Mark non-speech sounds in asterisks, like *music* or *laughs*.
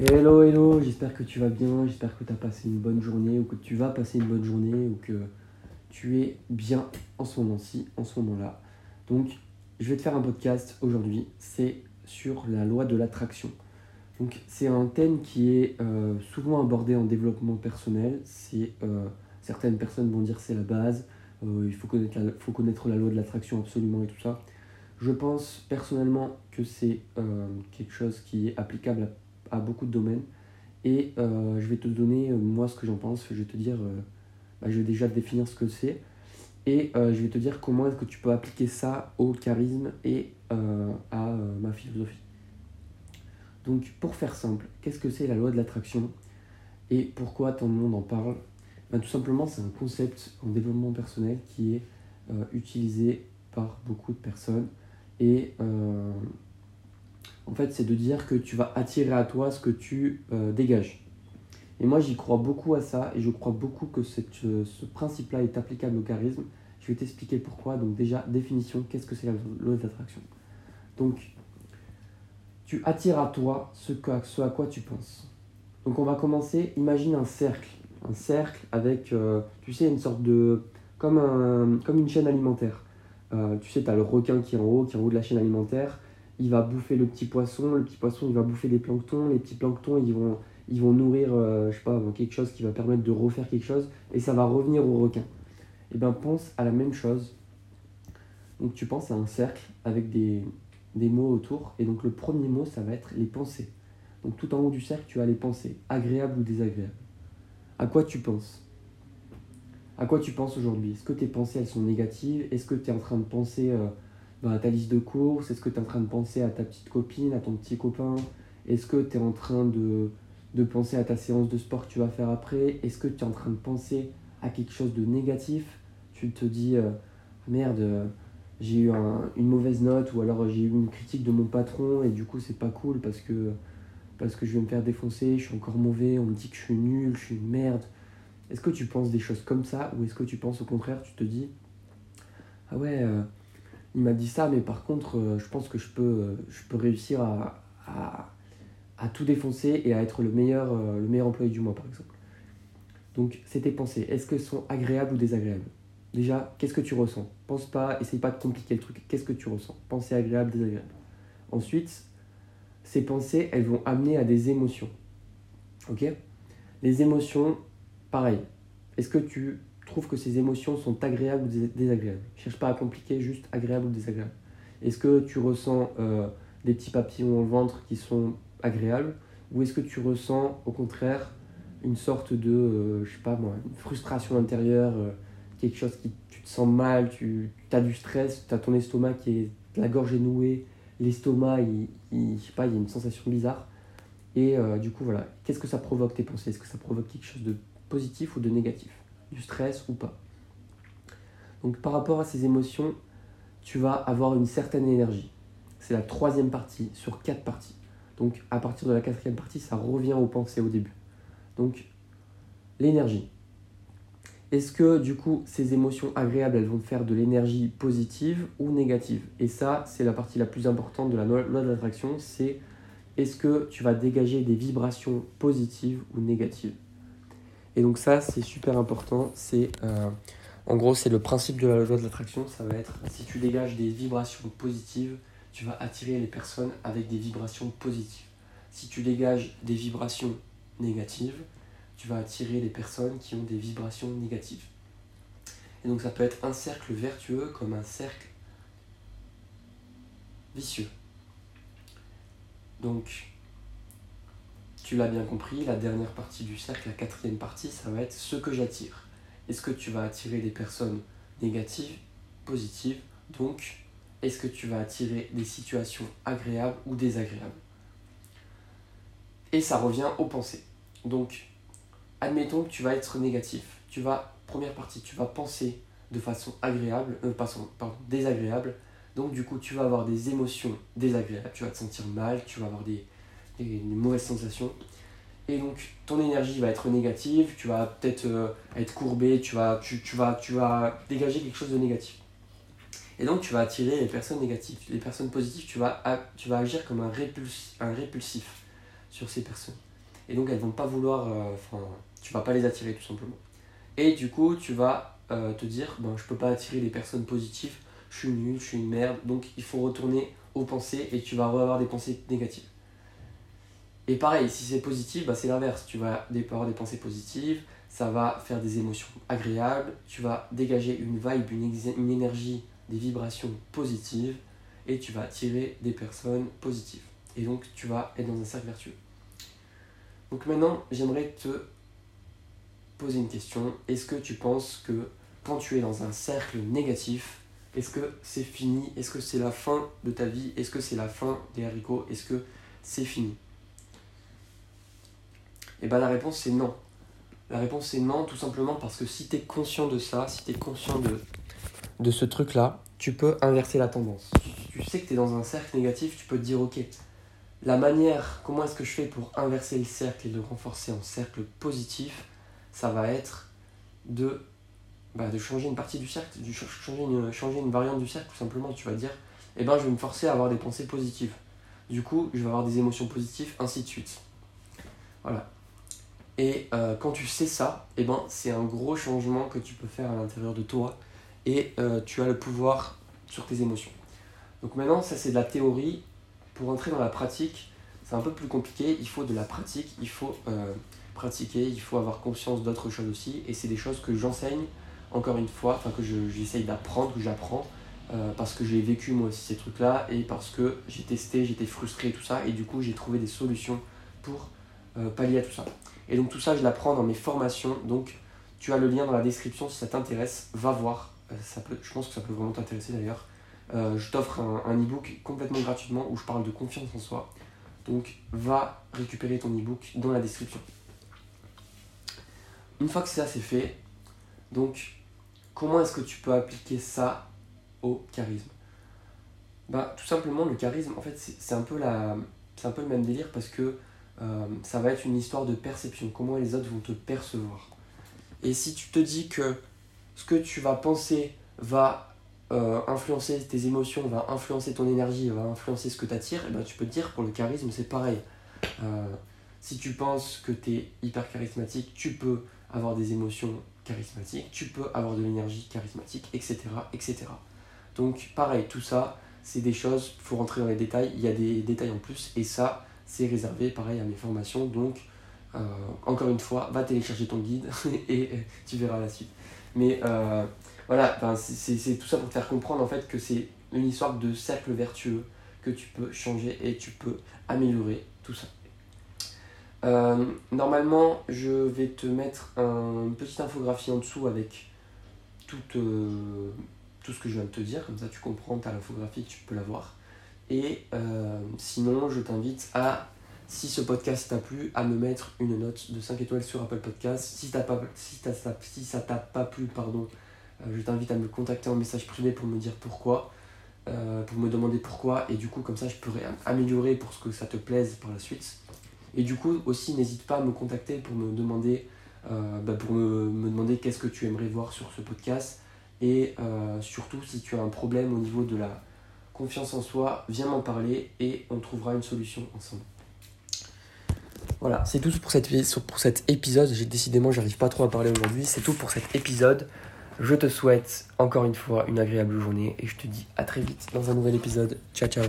Hello, hello, j'espère que tu vas bien, j'espère que tu as passé une bonne journée ou que tu vas passer une bonne journée ou que tu es bien en ce moment-ci, en ce moment-là. Donc, je vais te faire un podcast aujourd'hui, c'est sur la loi de l'attraction. Donc, c'est un thème qui est euh, souvent abordé en développement personnel. C'est, euh, certaines personnes vont dire c'est la base, euh, il faut connaître, la, faut connaître la loi de l'attraction absolument et tout ça. Je pense personnellement que c'est quelque chose qui est applicable à à beaucoup de domaines. Et euh, je vais te donner, euh, moi, ce que j'en pense. Je vais te dire, euh, bah, je vais déjà définir ce que c'est. Et je vais te dire comment est-ce que tu peux appliquer ça au charisme et à ma philosophie. Donc, pour faire simple, qu'est-ce que c'est la loi de l'attraction et pourquoi tant de monde en parle? Bah, Tout simplement, c'est un concept en développement personnel qui est utilisé par beaucoup de personnes et en fait, c'est de dire que tu vas attirer à toi ce que tu euh, dégages. Et moi, j'y crois beaucoup à ça, et je crois beaucoup que euh, ce principe-là est applicable au charisme. Je vais t'expliquer pourquoi. Donc déjà, définition, qu'est-ce que c'est la loi d'attraction? Donc, tu attires à toi ce, à quoi tu penses. Donc on va commencer, imagine un cercle. Un cercle avec, euh, tu sais, une sorte de... comme une chaîne alimentaire. tu sais, tu as le requin qui est en haut, qui est en haut de la chaîne alimentaire il va bouffer le petit poisson, le petit poisson il va bouffer les planctons, les petits planctons ils vont, nourrir euh, je sais pas, quelque chose qui va permettre de refaire quelque chose et ça va revenir au requin. Et eh bien pense à la même chose. Donc tu penses à un cercle avec des, des mots autour et donc le premier mot ça va être les pensées. Donc tout en haut du cercle tu as les pensées, agréables ou désagréables. À quoi tu penses? À quoi tu penses aujourd'hui? Est-ce que tes pensées elles sont négatives? Est-ce que tu es en train de penser euh, dans ta liste de courses Est-ce que tu es en train de penser à ta petite copine, à ton petit copain? Est-ce que tu es en train de, de, penser à ta séance de sport que tu vas faire après? Est-ce que tu es en train de penser à quelque chose de négatif? Tu te dis euh, merde, j'ai eu une mauvaise note ou alors j'ai eu une critique de mon patron et du coup c'est pas cool parce que, parce que je vais me faire défoncer, je suis encore mauvais, on me dit que je suis nul, je suis une merde. Est-ce que tu penses des choses comme ça ou est-ce que tu penses au contraire, tu te dis ah ouais, euh, il m'a dit ça, mais par contre, euh, je pense que je peux, euh, réussir à, tout défoncer et à être le meilleur, euh, le meilleur employé du mois, par exemple. Donc, c'est tes pensées. Est-ce qu'elles sont agréables ou désagréables? Déjà, qu'est-ce que tu ressens? Pense pas, essaye pas de compliquer le truc. Qu'est-ce que tu ressens? Pensée agréable, désagréable. Ensuite, ces pensées, elles vont amener à des émotions. Ok? Les émotions, pareil. Est-ce que tu trouve que ces émotions sont agréables ou désagréables. Cherche pas à compliquer, juste agréable ou désagréable. Est-ce que tu ressens euh, des petits papillons au ventre qui sont agréables ou est-ce que tu ressens au contraire une sorte de, euh, je sais pas moi, une frustration intérieure, euh, quelque chose qui tu te sens mal, tu as du stress, tu as ton estomac qui est, la gorge est nouée, l'estomac, il, je sais pas, il y a une sensation bizarre. Et du coup, voilà, qu'est-ce que ça provoque tes pensées? Est-ce que ça provoque quelque chose de positif ou de négatif? Du stress ou pas. Donc par rapport à ces émotions, tu vas avoir une certaine énergie. C'est la troisième partie sur quatre parties. Donc à partir de la quatrième partie, ça revient aux pensées au début. Donc l'énergie. Est-ce que du coup ces émotions agréables, elles vont te faire de l'énergie positive ou négative? Et ça, c'est la partie la plus importante de la loi de l'attraction, c'est est-ce que tu vas dégager des vibrations positives ou négatives? Et donc ça, c'est super important. C'est euh, en gros, c'est le principe de la loi de l'attraction. Ça va être si tu dégages des vibrations positives, tu vas attirer les personnes avec des vibrations positives. Si tu dégages des vibrations négatives, tu vas attirer les personnes qui ont des vibrations négatives. Et donc ça peut être un cercle vertueux comme un cercle vicieux. Donc tu l'as bien compris, la dernière partie du cercle, la quatrième partie, ça va être ce que j'attire. Est-ce que tu vas attirer des personnes négatives, positives? Donc, est-ce que tu vas attirer des situations agréables ou désagréables? Et ça revient aux pensées. Donc, admettons que tu vas être négatif. Tu vas, première partie, tu vas penser de façon agréable, euh, pardon, désagréable. Donc, du coup, tu vas avoir des émotions désagréables. Tu vas te sentir mal, tu vas avoir des, une mauvaise sensation. Et donc ton énergie va être négative, tu vas peut-être euh, être courbé, tu vas, tu, tu, vas, tu vas dégager quelque chose de négatif. Et donc tu vas attirer les personnes négatives. Les personnes positives, tu vas, agir comme un, répulsif sur ces personnes. et donc elles vont pas vouloir, euh, enfin, tu vas pas les attirer tout simplement. Et du coup, tu vas euh, te dire, ben, je peux pas attirer des personnes positives, je suis nul, je suis une merde, donc il faut retourner aux pensées et tu vas avoir des pensées négatives. Et pareil, si c'est positif, bah, c'est l'inverse. Tu vas avoir des pensées positives, ça va faire des émotions agréables, tu vas dégager une vibe, une, une énergie, des vibrations positives, et tu vas attirer des personnes positives. Et donc tu vas être dans un cercle vertueux. Donc maintenant, j'aimerais te poser une question. Est-ce que tu penses que quand tu es dans un cercle négatif, est-ce que c'est fini? Est-ce que c'est la fin de ta vie? Est-ce que c'est la fin des haricots? Est-ce que c'est fini? Et eh bien la réponse c'est non. La réponse c'est non, tout simplement parce que si tu es conscient de ça, si tu es conscient de, de ce truc-là, tu peux inverser la tendance. Tu, sais que tu es dans un cercle négatif, tu peux te dire ok, la manière, comment est-ce que je fais pour inverser le cercle et le renforcer en cercle positif, ça va être de, bah, de changer une partie du cercle, de changer une, changer une variante du cercle, tout simplement. Tu vas dire, eh ben, je vais me forcer à avoir des pensées positives. Du coup, je vais avoir des émotions positives, ainsi de suite. Voilà. Et euh, quand tu sais ça, eh ben, c'est un gros changement que tu peux faire à l'intérieur de toi et euh, tu as le pouvoir sur tes émotions. Donc maintenant, ça c'est de la théorie. Pour entrer dans la pratique, c'est un peu plus compliqué. Il faut de la pratique, il faut euh, pratiquer, il faut avoir conscience d'autres choses aussi. Et c'est des choses que j'enseigne, encore une fois, enfin que j'essaye d'apprendre, que j'apprends, parce que j'ai vécu moi aussi ces trucs-là et parce que j'ai testé, j'étais frustré et tout ça. Et du coup, j'ai trouvé des solutions pour pallier à tout ça. Et donc tout ça, je l'apprends dans mes formations. Donc tu as le lien dans la description si ça t'intéresse. Va voir. Euh, ça peut, je pense que ça peut vraiment t'intéresser d'ailleurs. Euh, je t'offre un, un e-book complètement gratuitement où je parle de confiance en soi. Donc va récupérer ton e-book dans la description. Une fois que ça c'est fait, donc comment est-ce que tu peux appliquer ça au charisme? Bah, Tout simplement, le charisme, en fait, c'est un, un peu le même délire parce que euh, ça va être une histoire de perception, comment les autres vont te percevoir. Et si tu te dis que ce que tu vas penser va euh, influencer tes émotions, va influencer ton énergie, va influencer ce que tu attires, et eh ben tu peux te dire pour le charisme c'est pareil. Euh, si tu penses que tu es hyper charismatique, tu peux avoir des émotions charismatiques, tu peux avoir de l'énergie charismatique, etc., etc. Donc pareil, tout ça, c'est des choses, il faut rentrer dans les détails, il y a des détails en plus, et ça, c'est réservé pareil à mes formations. Donc, euh, encore une fois, va télécharger ton guide *laughs* et tu verras la suite. Mais euh, voilà, c'est tout ça pour te faire comprendre en fait que c'est une histoire de cercle vertueux que tu peux changer et tu peux améliorer tout ça. Euh, normalement, je vais te mettre un, une petite infographie en dessous avec tout, tout ce que je viens de te dire, comme ça tu comprends, tu as l'infographie, tu peux la voir. Et euh, sinon, je t'invite à, si ce podcast t'a plu, à me mettre une note de 5 étoiles sur Apple Podcast. Si, pas, si, si ça t'a pas plu, pardon, euh, je t'invite à me contacter en message privé pour me dire pourquoi, euh, pour me demander pourquoi. Et du coup, comme ça, je pourrais améliorer pour ce que ça te plaise par la suite. Et du coup, aussi, n'hésite pas à me contacter pour me demander, bah, pour me, me demander qu'est-ce que tu aimerais voir sur ce podcast. Et surtout, si tu as un problème au niveau de la confiance en soi, viens m'en parler et on trouvera une solution ensemble. Voilà, c'est tout pour, cette, cet épisode. J'ai décidément, j'arrive pas trop à parler aujourd'hui. C'est tout pour cet épisode. Je te souhaite encore une fois une agréable journée et je te dis à très vite dans un nouvel épisode. Ciao ciao